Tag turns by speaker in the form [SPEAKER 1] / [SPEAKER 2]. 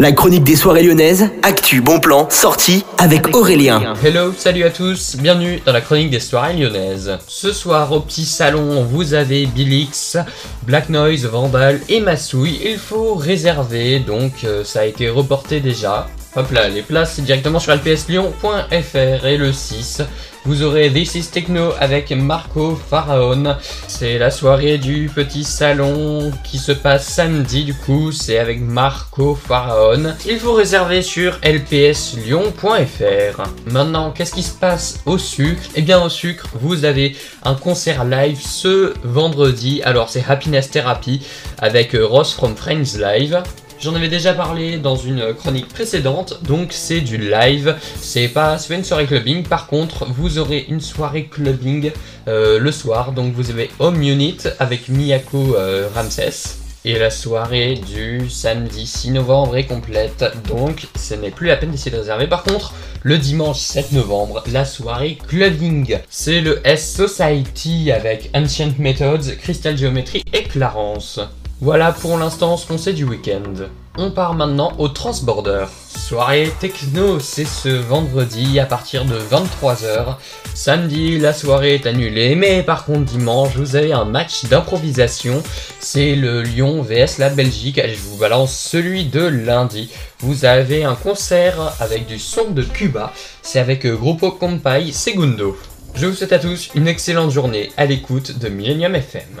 [SPEAKER 1] La chronique des soirées lyonnaises, actu, bon plan, sortie avec Aurélien.
[SPEAKER 2] Hello, salut à tous, bienvenue dans la chronique des soirées lyonnaises. Ce soir au petit salon, vous avez Billix, Black Noise, Vandal et Massouille. Il faut réserver, donc euh, ça a été reporté déjà. Hop là, les places c'est directement sur lpslyon.fr et le 6. Vous aurez This is Techno avec Marco Pharaon. C'est la soirée du petit salon qui se passe samedi du coup, c'est avec Marco Pharaon. Il faut réserver sur lpslyon.fr. Maintenant, qu'est-ce qui se passe au sucre? Eh bien au sucre, vous avez un concert live ce vendredi. Alors c'est Happiness Therapy avec Ross from Friends Live. J'en avais déjà parlé dans une chronique précédente, donc c'est du live, c'est pas, une soirée clubbing, par contre vous aurez une soirée clubbing euh, le soir, donc vous avez Home Unit avec Miyako euh, Ramses, et la soirée du samedi 6 novembre est complète, donc ce n'est plus la peine d'essayer de réserver. Par contre, le dimanche 7 novembre, la soirée clubbing. C'est le S Society avec Ancient Methods, Crystal Geometry et Clarence. Voilà pour l'instant ce qu'on sait du week-end. On part maintenant au Transborder. Soirée techno, c'est ce vendredi à partir de 23h. Samedi, la soirée est annulée, mais par contre dimanche, vous avez un match d'improvisation. C'est le Lyon vs la Belgique. Je vous balance celui de lundi. Vous avez un concert avec du son de Cuba. C'est avec Grupo Compay Segundo. Je vous souhaite à tous une excellente journée à l'écoute de Millennium FM.